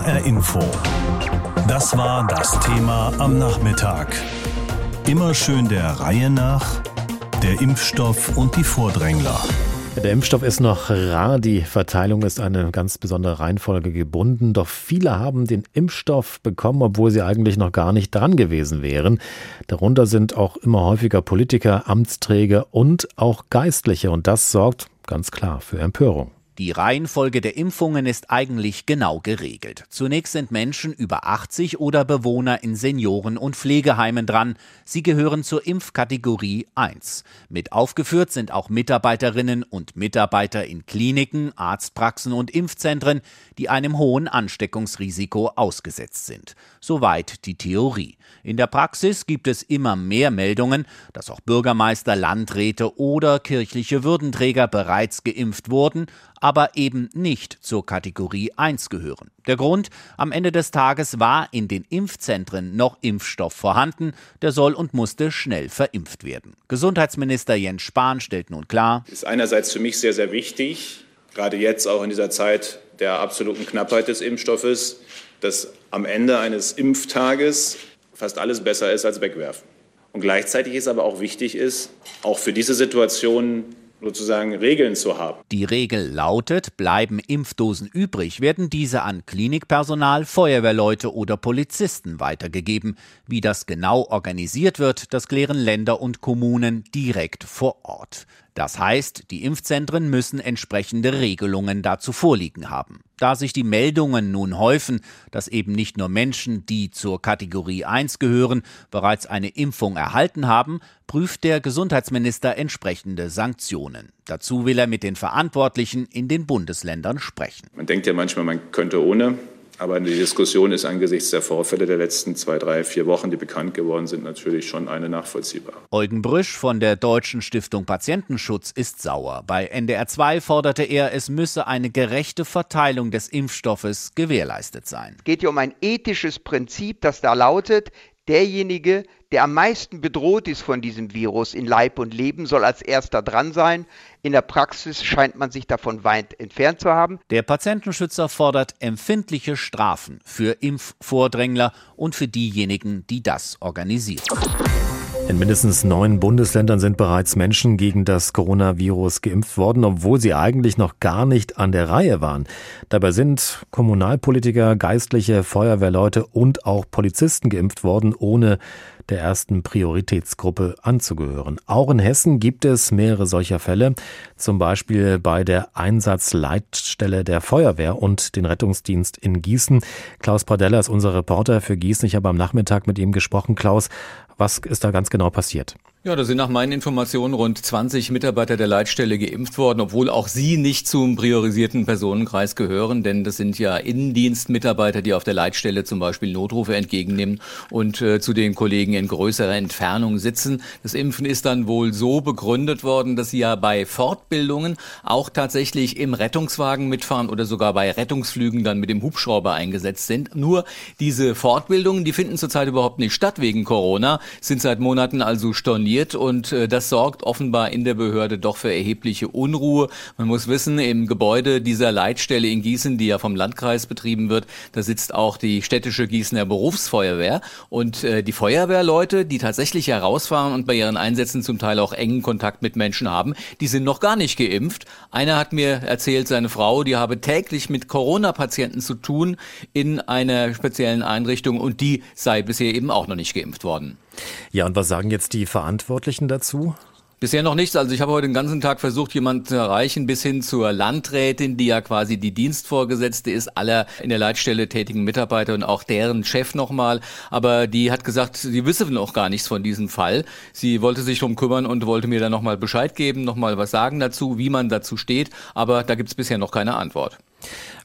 HR Info. Das war das Thema am Nachmittag. Immer schön der Reihe nach. Der Impfstoff und die Vordrängler. Der Impfstoff ist noch rar, die Verteilung ist eine ganz besondere Reihenfolge gebunden, doch viele haben den Impfstoff bekommen, obwohl sie eigentlich noch gar nicht dran gewesen wären. Darunter sind auch immer häufiger Politiker, Amtsträger und auch Geistliche und das sorgt ganz klar für Empörung. Die Reihenfolge der Impfungen ist eigentlich genau geregelt. Zunächst sind Menschen über 80 oder Bewohner in Senioren- und Pflegeheimen dran. Sie gehören zur Impfkategorie 1. Mit aufgeführt sind auch Mitarbeiterinnen und Mitarbeiter in Kliniken, Arztpraxen und Impfzentren, die einem hohen Ansteckungsrisiko ausgesetzt sind. Soweit die Theorie. In der Praxis gibt es immer mehr Meldungen, dass auch Bürgermeister, Landräte oder kirchliche Würdenträger bereits geimpft wurden, eben nicht zur Kategorie 1 gehören. Der Grund, am Ende des Tages war in den Impfzentren noch Impfstoff vorhanden, der soll und musste schnell verimpft werden. Gesundheitsminister Jens Spahn stellt nun klar, ist einerseits für mich sehr, sehr wichtig, gerade jetzt auch in dieser Zeit der absoluten Knappheit des Impfstoffes, dass am Ende eines Impftages fast alles besser ist als wegwerfen. Und gleichzeitig ist aber auch wichtig ist, auch für diese Situation sozusagen Regeln zu haben. Die Regel lautet, bleiben Impfdosen übrig, werden diese an Klinikpersonal, Feuerwehrleute oder Polizisten weitergegeben. Wie das genau organisiert wird, das klären Länder und Kommunen direkt vor Ort. Das heißt, die Impfzentren müssen entsprechende Regelungen dazu vorliegen haben. Da sich die Meldungen nun häufen, dass eben nicht nur Menschen, die zur Kategorie 1 gehören, bereits eine Impfung erhalten haben, prüft der Gesundheitsminister entsprechende Sanktionen. Dazu will er mit den Verantwortlichen in den Bundesländern sprechen. Man denkt ja manchmal, man könnte ohne. Aber die Diskussion ist angesichts der Vorfälle der letzten zwei, drei, vier Wochen, die bekannt geworden sind, natürlich schon eine nachvollziehbare. Eugen Brüsch von der Deutschen Stiftung Patientenschutz ist sauer. Bei NDR 2 forderte er, es müsse eine gerechte Verteilung des Impfstoffes gewährleistet sein. Es geht hier um ein ethisches Prinzip, das da lautet, derjenige, der am meisten bedroht ist von diesem Virus in Leib und Leben, soll als erster dran sein. In der Praxis scheint man sich davon weit entfernt zu haben. Der Patientenschützer fordert empfindliche Strafen für Impfvordrängler und für diejenigen, die das organisieren. In mindestens neun Bundesländern sind bereits Menschen gegen das Coronavirus geimpft worden, obwohl sie eigentlich noch gar nicht an der Reihe waren. Dabei sind Kommunalpolitiker, Geistliche, Feuerwehrleute und auch Polizisten geimpft worden, ohne der ersten Prioritätsgruppe anzugehören. Auch in Hessen gibt es mehrere solcher Fälle, zum Beispiel bei der Einsatzleitstelle der Feuerwehr und den Rettungsdienst in Gießen. Klaus Pradella ist unser Reporter für Gießen. Ich habe am Nachmittag mit ihm gesprochen. Klaus, was ist da ganz genau passiert? Ja, da sind nach meinen Informationen rund 20 Mitarbeiter der Leitstelle geimpft worden, obwohl auch sie nicht zum priorisierten Personenkreis gehören, denn das sind ja Innendienstmitarbeiter, die auf der Leitstelle zum Beispiel Notrufe entgegennehmen und äh, zu den Kollegen in größerer Entfernung sitzen. Das Impfen ist dann wohl so begründet worden, dass sie ja bei Fortbildungen auch tatsächlich im Rettungswagen mitfahren oder sogar bei Rettungsflügen dann mit dem Hubschrauber eingesetzt sind. Nur diese Fortbildungen, die finden zurzeit überhaupt nicht statt wegen Corona, sind seit Monaten also storniert funktioniert und äh, das sorgt offenbar in der Behörde doch für erhebliche Unruhe. Man muss wissen, im Gebäude dieser Leitstelle in Gießen, die ja vom Landkreis betrieben wird, da sitzt auch die städtische Gießener Berufsfeuerwehr und äh, die Feuerwehrleute, die tatsächlich herausfahren und bei ihren Einsätzen zum Teil auch engen Kontakt mit Menschen haben, die sind noch gar nicht geimpft. Einer hat mir erzählt, seine Frau, die habe täglich mit Corona-Patienten zu tun in einer speziellen Einrichtung und die sei bisher eben auch noch nicht geimpft worden. Ja, und was sagen jetzt die Verantwortlichen dazu? Bisher noch nichts. Also ich habe heute den ganzen Tag versucht, jemanden zu erreichen, bis hin zur Landrätin, die ja quasi die Dienstvorgesetzte ist, aller in der Leitstelle tätigen Mitarbeiter und auch deren Chef nochmal. Aber die hat gesagt, sie wisse noch gar nichts von diesem Fall. Sie wollte sich drum kümmern und wollte mir dann nochmal Bescheid geben, nochmal was sagen dazu, wie man dazu steht. Aber da gibt es bisher noch keine Antwort.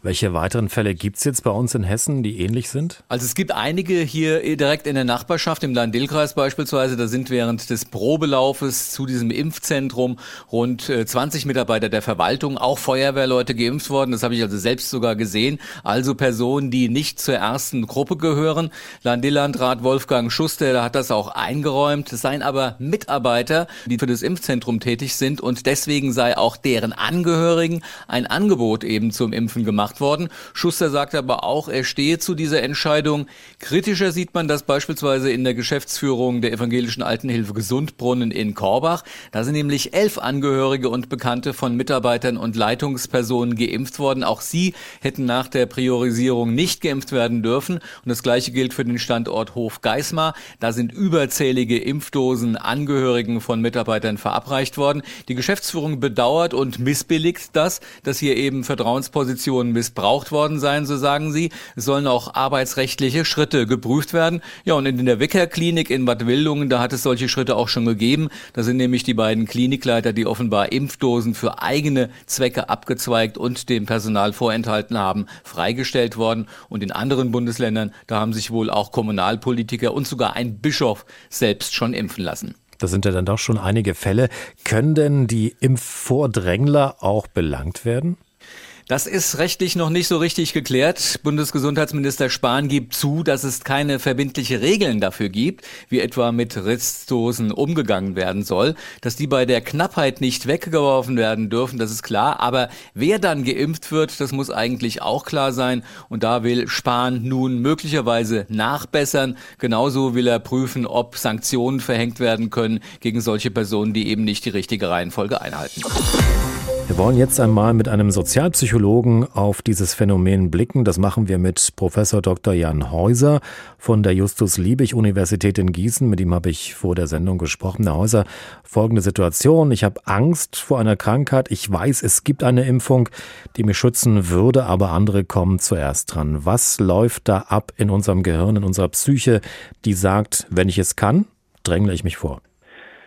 Welche weiteren Fälle gibt es jetzt bei uns in Hessen, die ähnlich sind? Also es gibt einige hier direkt in der Nachbarschaft, im Lahn-Dill-Kreis beispielsweise. Da sind während des Probelaufes zu diesem Impfzentrum rund 20 äh, Mitarbeiter der Verwaltung, auch Feuerwehrleute geimpft worden. Das habe ich also selbst sogar gesehen. Also Personen, die nicht zur ersten Gruppe gehören. Lahn-Dill-Landrat Wolfgang Schuster, der hat das auch eingeräumt. Es seien aber Mitarbeiter, die für das Impfzentrum tätig sind und deswegen sei auch deren Angehörigen ein Angebot eben zum impfen gemacht worden. Schuster sagt aber auch, er stehe zu dieser Entscheidung. Kritischer sieht man das beispielsweise in der Geschäftsführung der evangelischen Altenhilfe Gesundbrunnen in Korbach. Da sind nämlich elf Angehörige und Bekannte von Mitarbeitern und Leitungspersonen geimpft worden. Auch sie hätten nach der Priorisierung nicht geimpft werden dürfen. Und das gleiche gilt für den Standort Hof Geismar. Da sind überzählige Impfdosen Angehörigen von Mitarbeitern verabreicht worden. Die Geschäftsführung bedauert und missbilligt das, dass hier eben Vertrauenspositionen missbraucht worden seien, so sagen sie. Es sollen auch arbeitsrechtliche Schritte geprüft werden. Ja, und in der Wicker-Klinik in Bad Wildungen, da hat es solche Schritte auch schon gegeben. Da sind nämlich die beiden Klinikleiter, die offenbar Impfdosen für eigene Zwecke abgezweigt und dem Personal vorenthalten haben, freigestellt worden. Und in anderen Bundesländern, da haben sich wohl auch Kommunalpolitiker und sogar ein Bischof selbst schon impfen lassen. Das sind ja dann doch schon einige Fälle. Können denn die Impfvordrängler auch belangt werden? Das ist rechtlich noch nicht so richtig geklärt. Bundesgesundheitsminister Spahn gibt zu, dass es keine verbindliche Regeln dafür gibt, wie etwa mit Rissdosen umgegangen werden soll. Dass die bei der Knappheit nicht weggeworfen werden dürfen, das ist klar. Aber wer dann geimpft wird, das muss eigentlich auch klar sein. Und da will Spahn nun möglicherweise nachbessern. Genauso will er prüfen, ob Sanktionen verhängt werden können gegen solche Personen, die eben nicht die richtige Reihenfolge einhalten. Wir wollen jetzt einmal mit einem Sozialpsychologen auf dieses Phänomen blicken. Das machen wir mit Professor Dr. Jan Häuser von der Justus-Liebig-Universität in Gießen. Mit ihm habe ich vor der Sendung gesprochen. Herr Häuser, folgende Situation. Ich habe Angst vor einer Krankheit. Ich weiß, es gibt eine Impfung, die mich schützen würde, aber andere kommen zuerst dran. Was läuft da ab in unserem Gehirn, in unserer Psyche, die sagt, wenn ich es kann, drängle ich mich vor?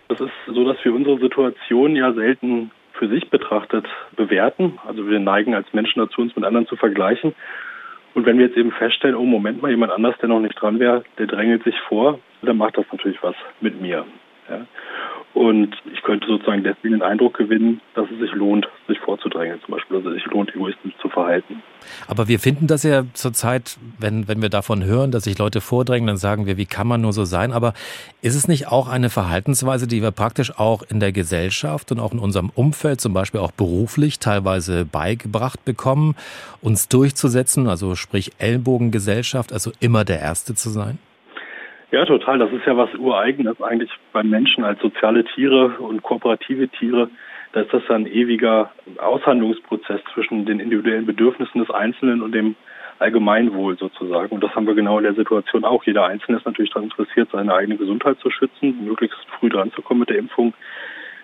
Das ist so, dass wir unsere Situation ja selten für sich betrachtet bewerten. Also wir neigen als Menschen dazu, uns mit anderen zu vergleichen. Und wenn wir jetzt eben feststellen, oh Moment mal, jemand anders, der noch nicht dran wäre, der drängelt sich vor, dann macht das natürlich was mit mir. Ja. Und ich könnte sozusagen deswegen den Eindruck gewinnen, dass es sich lohnt, sich vorzudrängen, zum Beispiel, dass es sich lohnt, egoistisch zu verhalten. Aber wir finden das ja zurzeit, wenn, wenn wir davon hören, dass sich Leute vordrängen, dann sagen wir, wie kann man nur so sein? Aber ist es nicht auch eine Verhaltensweise, die wir praktisch auch in der Gesellschaft und auch in unserem Umfeld, zum Beispiel auch beruflich, teilweise beigebracht bekommen, uns durchzusetzen, also sprich Ellbogengesellschaft, also immer der Erste zu sein? Ja, total. Das ist ja was Ureigenes eigentlich beim Menschen als soziale Tiere und kooperative Tiere. Da ist das ein ewiger Aushandlungsprozess zwischen den individuellen Bedürfnissen des Einzelnen und dem Allgemeinwohl sozusagen. Und das haben wir genau in der Situation auch. Jeder Einzelne ist natürlich daran interessiert, seine eigene Gesundheit zu schützen, möglichst früh dran zu kommen mit der Impfung.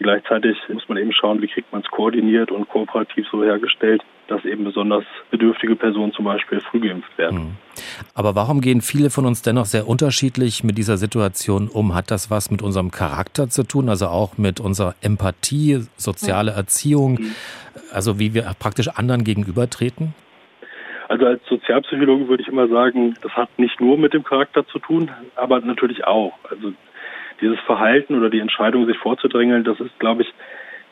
Gleichzeitig muss man eben schauen, wie kriegt man es koordiniert und kooperativ so hergestellt, dass eben besonders bedürftige Personen zum Beispiel früh geimpft werden. Hm. Aber warum gehen viele von uns dennoch sehr unterschiedlich mit dieser Situation um? Hat das was mit unserem Charakter zu tun, also auch mit unserer Empathie, soziale Erziehung, hm. also wie wir praktisch anderen gegenübertreten? Also als Sozialpsychologe würde ich immer sagen, das hat nicht nur mit dem Charakter zu tun, aber natürlich auch. Also dieses Verhalten oder die Entscheidung, sich vorzudrängeln, das ist, glaube ich,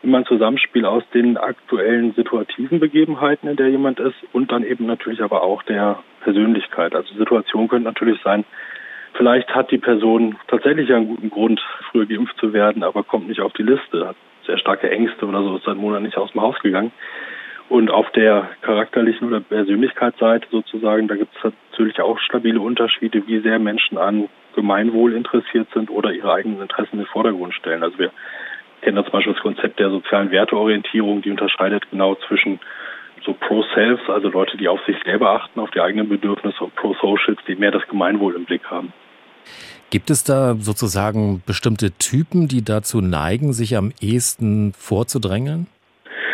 immer ein Zusammenspiel aus den aktuellen situativen Begebenheiten, in der jemand ist und dann eben natürlich aber auch der Persönlichkeit. Also Situation könnte natürlich sein, vielleicht hat die Person tatsächlich einen guten Grund, früher geimpft zu werden, aber kommt nicht auf die Liste, hat sehr starke Ängste oder so, ist seit Monaten nicht aus dem Haus gegangen. Und auf der charakterlichen oder Persönlichkeitsseite sozusagen, da gibt es natürlich auch stabile Unterschiede, wie sehr Menschen an Gemeinwohl interessiert sind oder ihre eigenen Interessen in den Vordergrund stellen. Also wir kennen da zum Beispiel das Konzept der sozialen Werteorientierung, die unterscheidet genau zwischen so Pro-Selves, also Leute, die auf sich selber achten, auf die eigenen Bedürfnisse und Pro-Socials, die mehr das Gemeinwohl im Blick haben. Gibt es da sozusagen bestimmte Typen, die dazu neigen, sich am ehesten vorzudrängeln?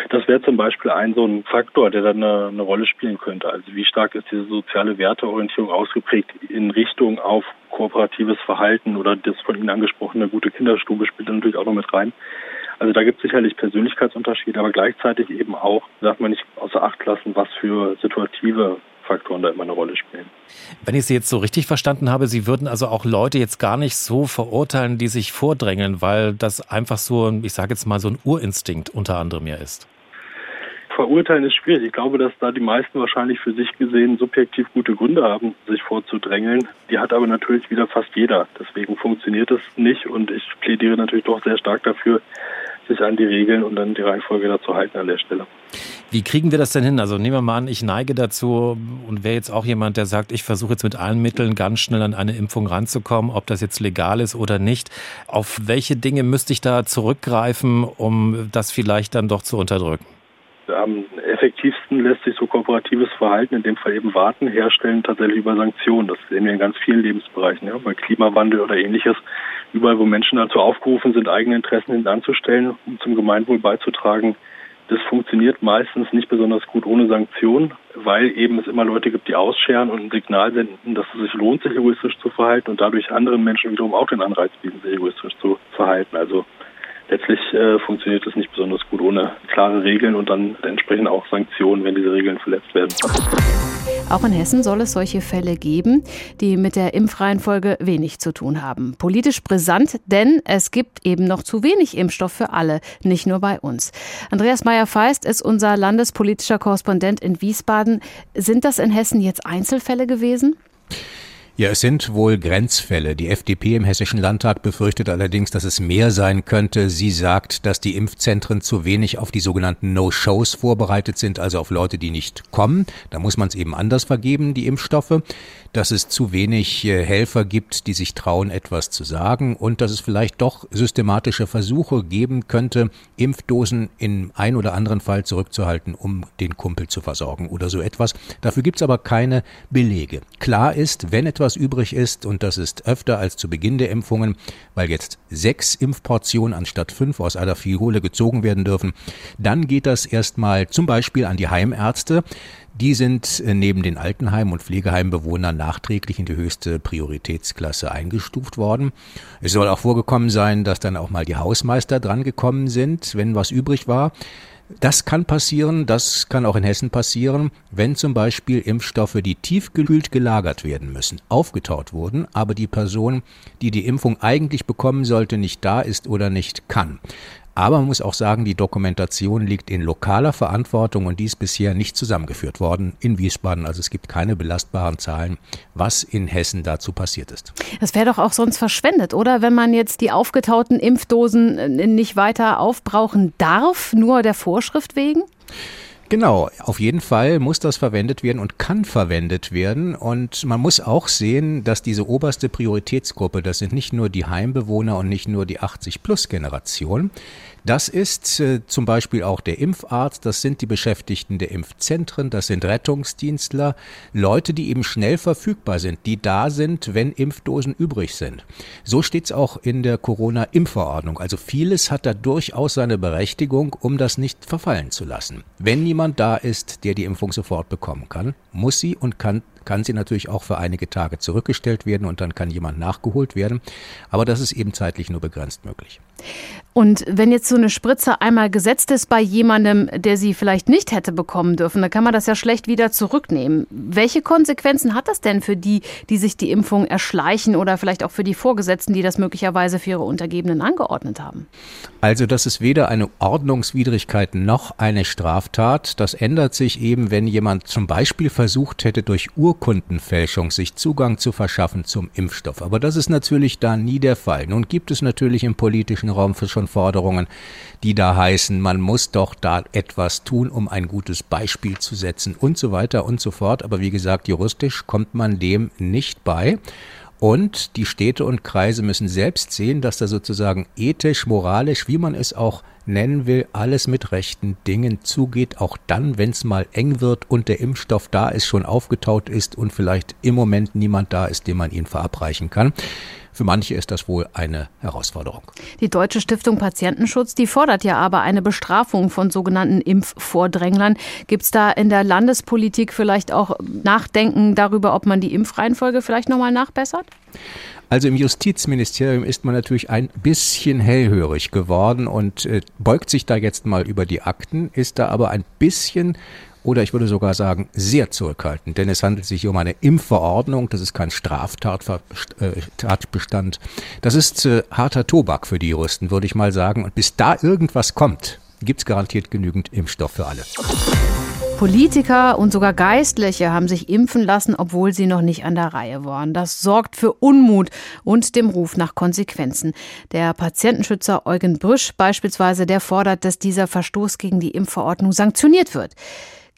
Das wäre zum Beispiel ein so ein Faktor, der dann eine, eine, Rolle spielen könnte. Also wie stark ist diese soziale Werteorientierung ausgeprägt in Richtung auf kooperatives Verhalten oder das von Ihnen angesprochene gute Kinderstube spielt natürlich auch noch mit rein. Also da gibt es sicherlich Persönlichkeitsunterschiede, aber gleichzeitig eben auch, darf man nicht außer Acht lassen, was für situative Faktoren da immer eine Rolle spielen. Wenn ich Sie jetzt so richtig verstanden habe, Sie würden also auch Leute jetzt gar nicht so verurteilen, die sich vordrängeln, weil das einfach so, ich sage jetzt mal, so ein Urinstinkt unter anderem ja ist verurteilen ist schwierig. Ich glaube, dass da die meisten wahrscheinlich für sich gesehen subjektiv gute Gründe haben, sich vorzudrängeln. Die hat aber natürlich wieder fast jeder. Deswegen funktioniert es nicht und ich plädiere natürlich doch sehr stark dafür, sich an die Regeln und dann die Reihenfolge dazu halten an der Stelle. Wie kriegen wir das denn hin? Also nehmen wir mal an, ich neige dazu und wäre jetzt auch jemand, der sagt, ich versuche jetzt mit allen Mitteln ganz schnell an eine Impfung ranzukommen, ob das jetzt legal ist oder nicht. Auf welche Dinge müsste ich da zurückgreifen, um das vielleicht dann doch zu unterdrücken? Am effektivsten lässt sich so kooperatives Verhalten, in dem Fall eben Warten, herstellen, tatsächlich über Sanktionen. Das sehen wir in ganz vielen Lebensbereichen, ja, bei Klimawandel oder ähnliches. Überall, wo Menschen dazu aufgerufen sind, eigene Interessen hintanzustellen, um zum Gemeinwohl beizutragen, das funktioniert meistens nicht besonders gut ohne Sanktionen, weil eben es immer Leute gibt, die ausscheren und ein Signal senden, dass es sich lohnt, sich egoistisch zu verhalten und dadurch anderen Menschen wiederum auch den Anreiz bieten, sich egoistisch zu verhalten. Also letztlich äh, funktioniert es nicht besonders gut ohne klare Regeln und dann entsprechend auch Sanktionen, wenn diese Regeln verletzt werden. Auch in Hessen soll es solche Fälle geben, die mit der Impfreihenfolge wenig zu tun haben. Politisch brisant, denn es gibt eben noch zu wenig Impfstoff für alle, nicht nur bei uns. Andreas Meyer-Feist ist unser landespolitischer Korrespondent in Wiesbaden. Sind das in Hessen jetzt Einzelfälle gewesen? Ja, es sind wohl Grenzfälle. Die FDP im Hessischen Landtag befürchtet allerdings, dass es mehr sein könnte. Sie sagt, dass die Impfzentren zu wenig auf die sogenannten No-Shows vorbereitet sind, also auf Leute, die nicht kommen. Da muss man es eben anders vergeben, die Impfstoffe. Dass es zu wenig äh, Helfer gibt, die sich trauen, etwas zu sagen und dass es vielleicht doch systematische Versuche geben könnte, Impfdosen in ein oder anderen Fall zurückzuhalten, um den Kumpel zu versorgen oder so etwas. Dafür gibt es aber keine Belege. Klar ist, wenn etwas was übrig ist, und das ist öfter als zu Beginn der Impfungen, weil jetzt sechs Impfportionen anstatt fünf aus einer Fiole gezogen werden dürfen, dann geht das erstmal zum Beispiel an die Heimärzte. Die sind äh, neben den Altenheim- und Pflegeheimbewohnern nachträglich in die höchste Prioritätsklasse eingestuft worden. Es soll auch vorgekommen sein, dass dann auch mal die Hausmeister drangekommen sind, wenn was übrig war. Das kann passieren, das kann auch in Hessen passieren, wenn zum Beispiel Impfstoffe, die tiefgekühlt gelagert werden müssen, aufgetaut wurden, aber die Person, die die Impfung eigentlich bekommen sollte, nicht da ist oder nicht kann. Aber man muss auch sagen, die Dokumentation liegt in lokaler Verantwortung und die ist bisher nicht zusammengeführt worden in Wiesbaden. Also es gibt keine belastbaren Zahlen, was in Hessen dazu passiert ist. Das wäre doch auch sonst verschwendet, oder? Wenn man jetzt die aufgetauten Impfdosen äh, nicht weiter aufbrauchen darf, nur der Vorschrift wegen? Genau, auf jeden Fall muss das verwendet werden und kann verwendet werden. Und man muss auch sehen, dass diese oberste Prioritätsgruppe, das sind nicht nur die Heimbewohner und nicht nur die 80-Plus-Generation, das ist äh, zum Beispiel auch der Impfarzt, das sind die Beschäftigten der Impfzentren, das sind Rettungsdienstler, Leute, die eben schnell verfügbar sind, die da sind, wenn Impfdosen übrig sind. So steht es auch in der Corona-Impfverordnung. Also vieles hat da durchaus seine Berechtigung, um das nicht verfallen zu lassen. Wenn niemand da ist, der die Impfung sofort bekommen kann, muss sie und kann kann sie natürlich auch für einige Tage zurückgestellt werden und dann kann jemand nachgeholt werden. Aber das ist eben zeitlich nur begrenzt möglich. Und wenn jetzt so eine Spritze einmal gesetzt ist bei jemandem, der sie vielleicht nicht hätte bekommen dürfen, dann kann man das ja schlecht wieder zurücknehmen. Welche Konsequenzen hat das denn für die, die sich die Impfung erschleichen oder vielleicht auch für die Vorgesetzten, die das möglicherweise für ihre Untergebenen angeordnet haben? Also das ist weder eine Ordnungswidrigkeit noch eine Straftat. Das ändert sich eben, wenn jemand zum Beispiel versucht hätte, durch Urkundenfälschung sich Zugang zu verschaffen zum Impfstoff. Aber das ist natürlich da nie der Fall. Nun gibt es natürlich im politischen Raum schon Forderungen, die da heißen, man muss doch da etwas tun, um ein gutes Beispiel zu setzen und so weiter und so fort. Aber wie gesagt, juristisch kommt man dem nicht bei. Und die Städte und Kreise müssen selbst sehen, dass da sozusagen ethisch, moralisch, wie man es auch nennen will, alles mit rechten Dingen zugeht, auch dann, wenn es mal eng wird und der Impfstoff da ist, schon aufgetaut ist und vielleicht im Moment niemand da ist, dem man ihn verabreichen kann. Für manche ist das wohl eine Herausforderung. Die Deutsche Stiftung Patientenschutz, die fordert ja aber eine Bestrafung von sogenannten Impfvordränglern. Gibt es da in der Landespolitik vielleicht auch Nachdenken darüber, ob man die Impfreihenfolge vielleicht nochmal nachbessert? Also im Justizministerium ist man natürlich ein bisschen hellhörig geworden und äh, beugt sich da jetzt mal über die Akten, ist da aber ein bisschen oder ich würde sogar sagen sehr zurückhaltend, denn es handelt sich um eine Impfverordnung, das ist kein Straftatbestand. Äh, das ist äh, harter Tobak für die Juristen, würde ich mal sagen. Und bis da irgendwas kommt, gibt es garantiert genügend Impfstoff für alle. Politiker und sogar Geistliche haben sich impfen lassen, obwohl sie noch nicht an der Reihe waren. Das sorgt für Unmut und dem Ruf nach Konsequenzen. Der Patientenschützer Eugen Brüsch beispielsweise, der fordert, dass dieser Verstoß gegen die Impfverordnung sanktioniert wird.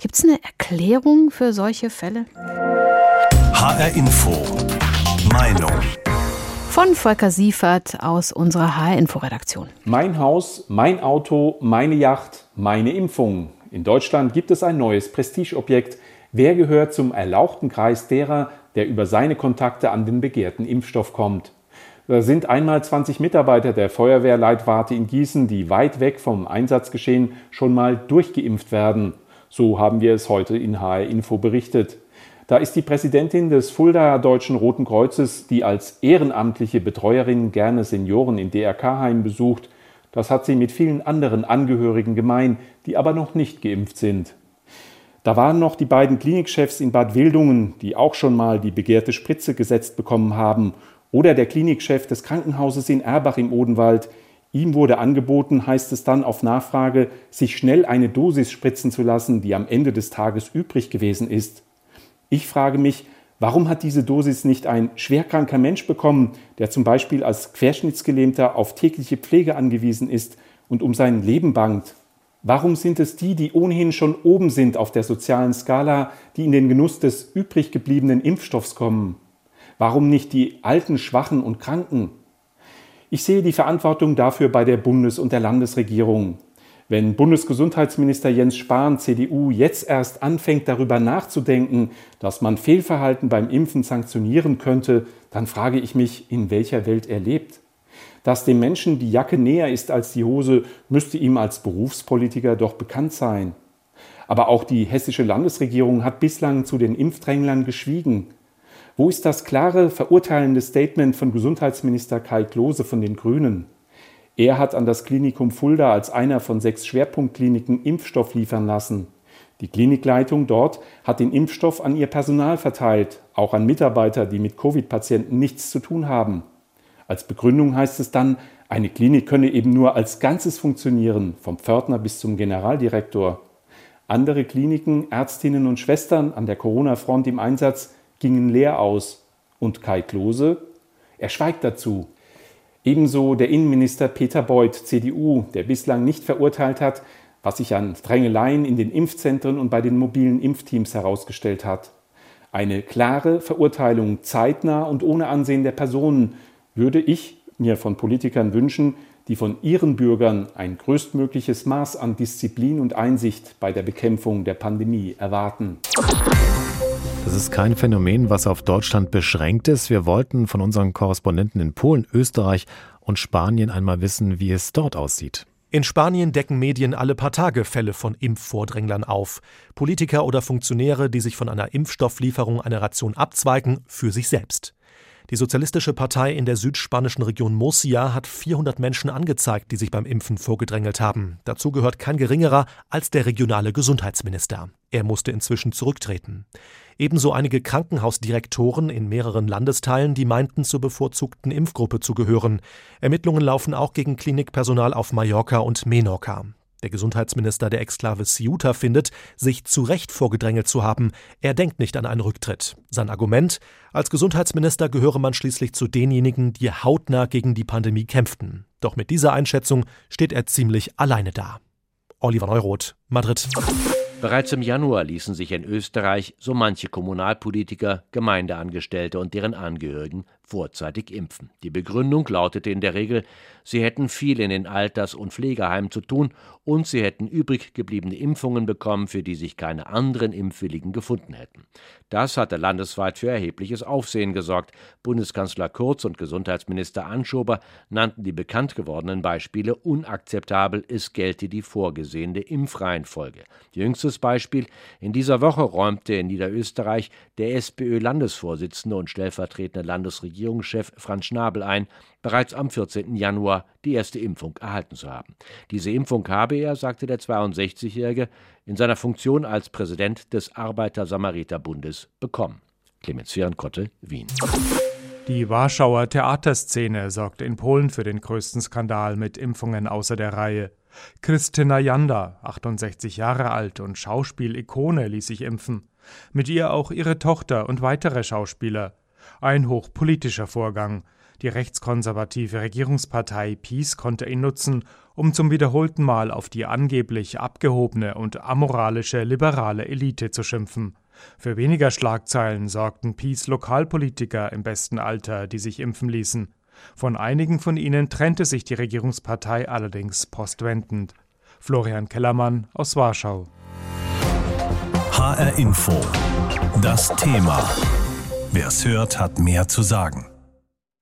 Gibt es eine Erklärung für solche Fälle? HR Info. Meinung. Von Volker Siefert aus unserer HR Info Redaktion. Mein Haus, mein Auto, meine Yacht, meine Impfung. In Deutschland gibt es ein neues Prestigeobjekt. Wer gehört zum erlauchten Kreis derer, der über seine Kontakte an den begehrten Impfstoff kommt? Da sind einmal 20 Mitarbeiter der Feuerwehrleitwarte in Gießen, die weit weg vom Einsatzgeschehen schon mal durchgeimpft werden. So haben wir es heute in HR Info berichtet. Da ist die Präsidentin des Fuldaer Deutschen Roten Kreuzes, die als ehrenamtliche Betreuerin gerne Senioren in DRK-Heimen besucht, das hat sie mit vielen anderen Angehörigen gemein, die aber noch nicht geimpft sind. Da waren noch die beiden Klinikchefs in Bad Wildungen, die auch schon mal die begehrte Spritze gesetzt bekommen haben, oder der Klinikchef des Krankenhauses in Erbach im Odenwald. Ihm wurde angeboten, heißt es dann auf Nachfrage, sich schnell eine Dosis spritzen zu lassen, die am Ende des Tages übrig gewesen ist. Ich frage mich, Warum hat diese Dosis nicht ein schwerkranker Mensch bekommen, der zum Beispiel als Querschnittsgelähmter auf tägliche Pflege angewiesen ist und um sein Leben bangt? Warum sind es die, die ohnehin schon oben sind auf der sozialen Skala, die in den Genuss des übrig gebliebenen Impfstoffs kommen? Warum nicht die alten, schwachen und Kranken? Ich sehe die Verantwortung dafür bei der Bundes- und der Landesregierung. Wenn Bundesgesundheitsminister Jens Spahn, CDU, jetzt erst anfängt darüber nachzudenken, dass man Fehlverhalten beim Impfen sanktionieren könnte, dann frage ich mich, in welcher Welt er lebt. Dass dem Menschen die Jacke näher ist als die Hose, müsste ihm als Berufspolitiker doch bekannt sein. Aber auch die hessische Landesregierung hat bislang zu den Impfdränglern geschwiegen. Wo ist das klare, verurteilende Statement von Gesundheitsminister Kai Klose von den Grünen? Er hat an das Klinikum Fulda als einer von sechs Schwerpunktkliniken Impfstoff liefern lassen. Die Klinikleitung dort hat den Impfstoff an ihr Personal verteilt, auch an Mitarbeiter, die mit Covid-Patienten nichts zu tun haben. Als Begründung heißt es dann, eine Klinik könne eben nur als Ganzes funktionieren, vom Pförtner bis zum Generaldirektor. Andere Kliniken, Ärztinnen und Schwestern an der Corona-Front im Einsatz gingen leer aus. Und Kai Klose? Er schweigt dazu. Ebenso der Innenminister Peter Beuth, CDU, der bislang nicht verurteilt hat, was sich an Drängeleien in den Impfzentren und bei den mobilen Impfteams herausgestellt hat. Eine klare Verurteilung zeitnah und ohne Ansehen der Personen würde ich mir von Politikern wünschen, die von ihren Bürgern ein größtmögliches Maß an Disziplin und Einsicht bei der Bekämpfung der Pandemie erwarten. Das ist kein Phänomen, was auf Deutschland beschränkt ist. Wir wollten von unseren Korrespondenten in Polen, Österreich und Spanien einmal wissen, wie es dort aussieht. In Spanien decken Medien alle paar Tage Fälle von Impfvordränglern auf. Politiker oder Funktionäre, die sich von einer Impfstofflieferung einer Ration abzweigen, für sich selbst. Die Sozialistische Partei in der südspanischen Region Murcia hat 400 Menschen angezeigt, die sich beim Impfen vorgedrängelt haben. Dazu gehört kein geringerer als der regionale Gesundheitsminister. Er musste inzwischen zurücktreten. Ebenso einige Krankenhausdirektoren in mehreren Landesteilen, die meinten, zur bevorzugten Impfgruppe zu gehören. Ermittlungen laufen auch gegen Klinikpersonal auf Mallorca und Menorca. Der Gesundheitsminister der Exklave Ceuta findet, sich zu Recht vorgedrängelt zu haben. Er denkt nicht an einen Rücktritt. Sein Argument, als Gesundheitsminister gehöre man schließlich zu denjenigen, die hautnah gegen die Pandemie kämpften. Doch mit dieser Einschätzung steht er ziemlich alleine da. Oliver Neuroth, Madrid. Bereits im Januar ließen sich in Österreich so manche Kommunalpolitiker, Gemeindeangestellte und deren Angehörigen vorzeitig impfen. Die Begründung lautete in der Regel, sie hätten viel in den Alters- und Pflegeheimen zu tun und sie hätten übrig gebliebene Impfungen bekommen, für die sich keine anderen Impfwilligen gefunden hätten. Das hatte landesweit für erhebliches Aufsehen gesorgt. Bundeskanzler Kurz und Gesundheitsminister Anschober nannten die bekannt gewordenen Beispiele unakzeptabel, es gelte die vorgesehene Impfreihenfolge. Jüngstes Beispiel: In dieser Woche räumte in Niederösterreich der SPÖ-Landesvorsitzende und stellvertretende Landesregierung Regierungschef Franz Schnabel ein, bereits am 14. Januar die erste Impfung erhalten zu haben. Diese Impfung habe er, sagte der 62-Jährige, in seiner Funktion als Präsident des Arbeiter-Samariter-Bundes bekommen. Clemens Fehrenkotte, Wien. Die Warschauer Theaterszene sorgte in Polen für den größten Skandal mit Impfungen außer der Reihe. Christina Janda, 68 Jahre alt und Schauspielikone, ließ sich impfen. Mit ihr auch ihre Tochter und weitere Schauspieler. Ein hochpolitischer Vorgang. Die rechtskonservative Regierungspartei PiS konnte ihn nutzen, um zum wiederholten Mal auf die angeblich abgehobene und amoralische liberale Elite zu schimpfen. Für weniger Schlagzeilen sorgten PiS Lokalpolitiker im besten Alter, die sich impfen ließen. Von einigen von ihnen trennte sich die Regierungspartei allerdings postwendend. Florian Kellermann aus Warschau. HR Info. Das Thema. Wer es hört, hat mehr zu sagen.